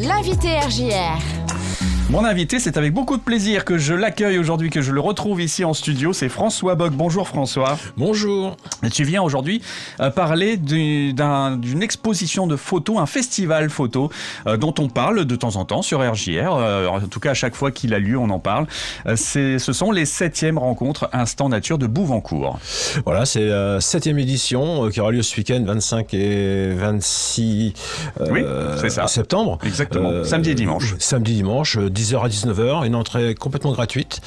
l'invité RJR. Mon invité, c'est avec beaucoup de plaisir que je l'accueille aujourd'hui, que je le retrouve ici en studio. C'est François Bock. Bonjour François. Bonjour. Tu viens aujourd'hui euh, parler du- d'un- d'une exposition de photos, un festival photo euh, dont on parle de temps en temps sur RJR. Euh, en tout cas, à chaque fois qu'il a lieu, on en parle. Euh, ce sont les septièmes rencontres Instant Nature de Bouvancourt. Voilà, c'est la septième édition qui aura lieu ce week-end, 25 et 26 euh, Oui, c'est ça. septembre. Exactement. Samedi et dimanche. Samedi, dimanche, 10h à 19h, une entrée complètement gratuite.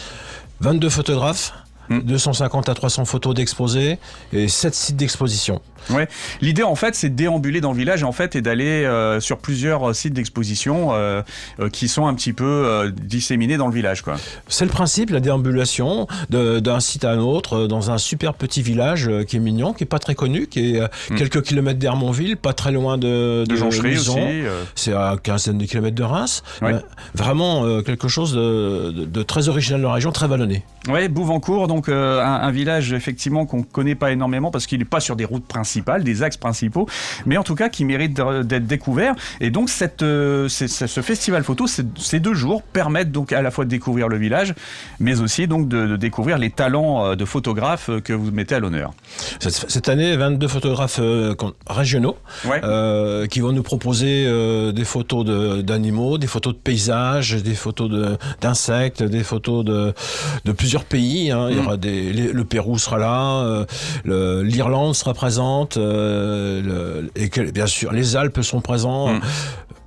22 photographes. Hmm. 250 à 300 photos d'exposés et 7 sites d'exposition. Ouais. L'idée, en fait, c'est de déambuler dans le village en fait, et d'aller euh, sur plusieurs euh, sites d'exposition euh, euh, qui sont un petit peu disséminés dans le village. Quoi. C'est le principe, la déambulation de- d'un site à un autre dans un super petit village qui est mignon, qui est pas très connu, qui est Hmm. quelques kilomètres d'Hermonville, pas très loin de, De Lison. aussi. C'est à quinzaine de kilomètres de Reims. Ouais. Vraiment quelque chose de, de- de très original de la région, très vallonné. Ouais, Bouvancourt, donc euh, un, un village effectivement qu'on connaît pas énormément parce qu'il n'est pas sur des routes principales, des axes principaux, mais en tout cas qui mérite d'être découvert. Et donc cette, euh, ce festival photo, ces- deux jours permettent donc à la fois de découvrir le village, mais aussi donc de, de découvrir les talents euh, de photographes que vous mettez à l'honneur. Cette, cette année, 22 photographes régionaux Ouais. qui vont nous proposer des photos de- d'animaux, des photos de paysages, des photos de- d'insectes, des photos de, de plusieurs pays. hein. Il y. aura des, les- le Pérou sera là, euh, l'Irlande sera présente, euh, le- et que- bien sûr les Alpes sont présents. Mm.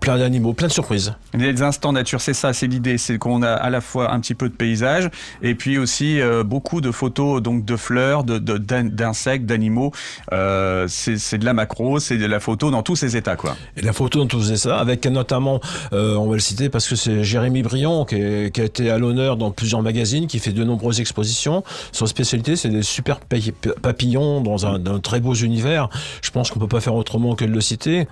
Plein d'animaux, plein de surprises. Les instants nature, c'est ça, c'est l'idée, c'est qu'on a à la fois un petit peu de paysage et puis aussi euh, beaucoup de photos donc de fleurs, de de- d'in- d'insectes, d'animaux. Euh, c'est c'est de la macro, c'est de la photo dans tous ses états quoi. Et la photo dont on faisait ça, avec notamment, euh, on va le citer parce que c'est Jérémy Brion qui, est- qui a été à l'honneur dans plusieurs magazines, qui fait de nombreuses expositions. Son spécialité, c'est des super pa- papillons dans un, dans un très beaux univers. Je pense qu'on peut pas faire autrement que de le citer.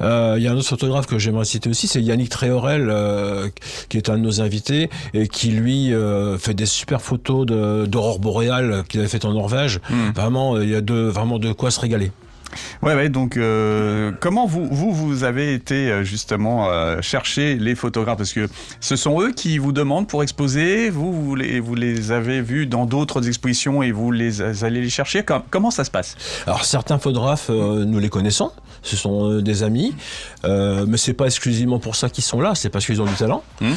Il y a un autre photographe que j'aimerais citer aussi, c'est Yannick Tréorel, euh, qui est un de nos invités et qui lui euh, fait des super photos d'aurore boréale qu'il avait fait en Norvège. Mm. Vraiment, il y a de, vraiment de quoi se régaler. Ouais, ouais. Donc, euh, comment vous, vous, vous avez été euh, justement euh, chercher les photographes? Parce que ce sont eux qui vous demandent pour exposer. Vous, vous les, vous les avez vus dans d'autres expositions et vous les allez les chercher. Com- comment ça se passe? Alors certains photographes, euh, nous les connaissons, ce sont euh, des amis, euh, mais c'est pas exclusivement pour ça qu'ils sont là, c'est parce qu'ils ont du talent. Mhm.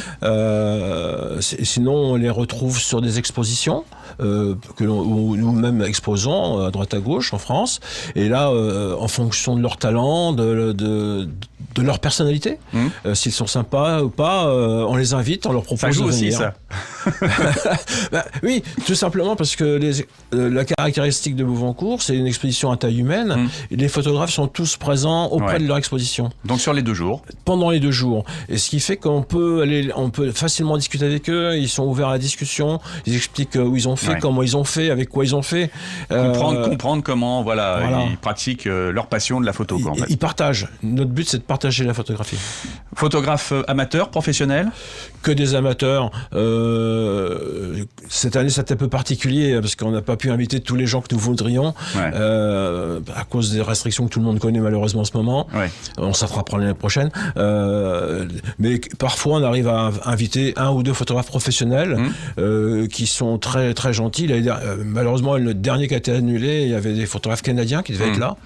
Sinon, on les retrouve sur des expositions euh, que nous-mêmes exposons euh, à droite à gauche en France, et là, euh, en fonction de leur talent, de, de, de leur personnalité, Mhm. euh, s'ils sont sympas ou pas, on les invite, on leur propose Ça joue de aussi, venir. ça. Bah, oui, tout simplement parce que les, euh, la caractéristique de Bouvancourt, c'est une exposition à taille humaine. Et les photographes sont tous présents auprès Ouais. de leur exposition Donc, sur les deux jours. pendant les deux jours. Et ce qui fait qu'on peut aller, on peut facilement discuter avec eux. Ils sont ouverts à la discussion. Ils expliquent euh, où ils ont fait, Ouais. comment ils ont fait, avec quoi ils ont fait. Euh, Comprendre, comprendre comment voilà, voilà. ils pratiquent euh, leur passion de la photo. ils, Quoi, en fait. ils partagent. Notre but, c'est de partager la photographie. Photographe euh, amateur, professionnel? Que des amateurs. Euh, cette année, c'était un peu particulier parce qu'on n'a pas pu inviter tous les gens que nous voudrions Ouais. euh, à cause des restrictions que tout le monde connaît malheureusement en ce moment. Ouais. On s'en fera l'année prochaine. Euh, mais parfois, on arrive à inviter un ou deux photographes professionnels euh, qui sont très très gentils. Euh, malheureusement, le dernier qui a été annulé, il y avait des photographes canadiens qui devaient être là,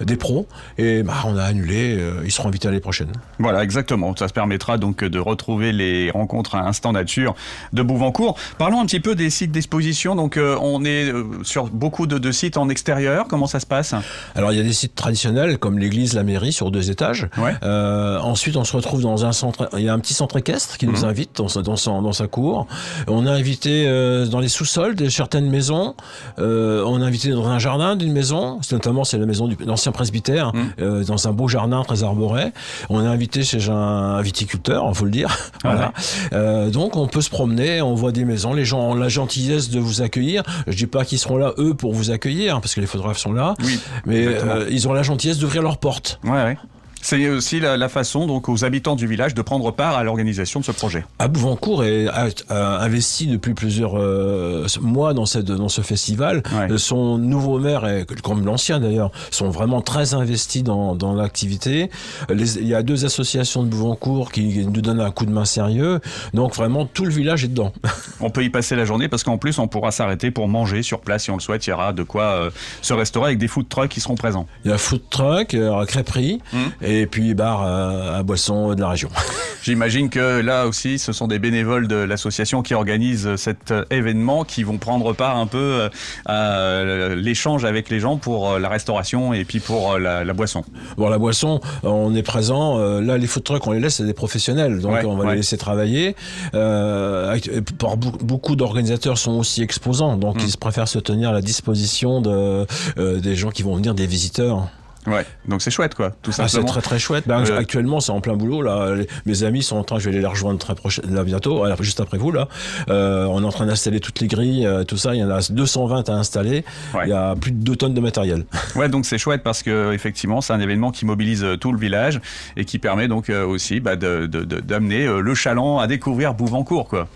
des pros, et bah, on a annulé. euh, ils seront invités l'année prochaine. Voilà, exactement. Ça se permettra donc de retrouver les rencontres à Instant Nature de Bouvancourt. Parlons un petit peu des sites d'exposition. Donc, euh, on est euh, sur beaucoup de, de sites en extérieur. Comment ça se passe? Alors il y a des sites traditionnels comme l'église, la mairie sur deux étages. Ouais. Euh, ensuite on se retrouve dans un centre, il y a un petit centre équestre qui nous Mhm. invite dans sa, dans, sa cour. On a invité euh, dans les sous-sols de certaines maisons. On a invité dans un jardin d'une maison, c'est notamment c'est la maison du l'ancien presbytère, Mhm. dans un beau jardin très arboré. On a invité chez un viticulteur, il faut le dire. voilà. Euh, donc on peut se promener, on voit des maisons, les gens ont la gentillesse de vous accueillir. Je dis pas qu'ils seront là eux pour vous accueillir parce que les photographes sont là, Oui. mais euh, ils ont la gentillesse d'ouvrir leurs portes. Ouais, ouais. C'est aussi la, la, façon donc aux habitants du village de prendre part à l'organisation de ce projet. À Bouvancourt est a, a investi depuis plusieurs euh, mois dans cette dans ce festival. Ouais. Son nouveau maire, et, comme l'ancien d'ailleurs, sont vraiment très investis dans, dans l'activité. Il y a deux associations de Bouvancourt qui nous donnent un coup de main sérieux. Donc vraiment tout le village est dedans. On peut y passer la journée parce qu'en plus on pourra s'arrêter pour manger sur place si on le souhaite. Il y aura de quoi euh, se restaurer avec des food trucks qui seront présents. Il y a food truck, euh, crêperie et puis bar euh, à boisson de la région. J'imagine que là aussi, ce sont des bénévoles de l'association qui organisent cet euh, événement, qui vont prendre part un peu euh, à l'échange avec les gens pour la restauration et puis pour la, la boisson. Bon, la boisson, on est présent. Là, les food trucks, on les laisse, c'est des professionnels. Donc, Ouais, on va ouais. les laisser travailler. Euh, beaucoup d'organisateurs sont aussi exposants. Donc, Mm. ils préfèrent se tenir à la disposition de, euh, des gens qui vont venir, des visiteurs. Ouais, donc c'est chouette quoi, tout Ah, c'est très très chouette. Ben, Euh, Actuellement, c'est en plein boulot. Là, Les- mes amis sont en train, je vais les rejoindre très prochain, là bientôt, alors, juste après vous là. Euh, on est en train d'installer toutes les grilles, euh, tout ça. Il y en a 220 à installer. Ouais. Il y a plus de 2 tonnes de matériel. Ouais, donc c'est chouette parce que effectivement, c'est un événement qui mobilise euh, tout le village et qui permet donc euh, aussi bah, de- de- de- d'amener euh, le chaland à découvrir Bouvancourt quoi.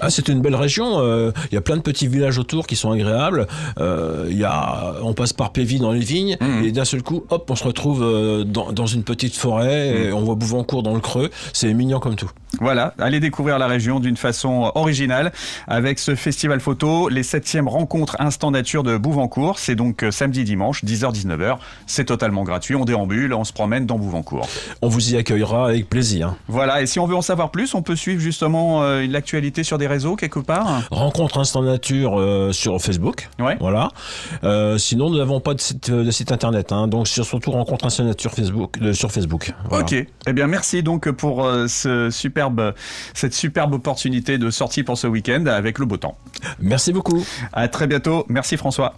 Ah, c'est une belle région. euh, Il y a plein de petits villages autour qui sont agréables. Euh, Il y a, on passe par Pévy dans les vignes Mhm. et d'un seul coup, hop, on se retrouve euh, dans, dans une petite forêt et on voit Bouvancourt dans le creux. C'est mignon comme tout. Voilà, allez découvrir la région d'une façon originale avec ce festival photo, les 7e rencontres Instant Nature de Bouvancourt. C'est donc euh, samedi dimanche, 10h-19h. C'est totalement gratuit, on déambule, on se promène dans Bouvancourt. On vous y accueillera avec plaisir. Voilà, et si on veut en savoir plus, on peut suivre justement euh, l'actualité sur des réseaux quelque part. Rencontre Instant Nature euh, sur Facebook. Ouais. Voilà. Euh, sinon, nous n'avons pas de site, de site internet. Hein, donc, sur, surtout Rencontre Instant Nature Facebook, euh, sur Facebook. Voilà. Ok. Eh bien, merci donc pour euh, ce superbe, cette superbe opportunité de sortie pour ce week-end avec le beau temps. Merci beaucoup. À très bientôt. Merci François.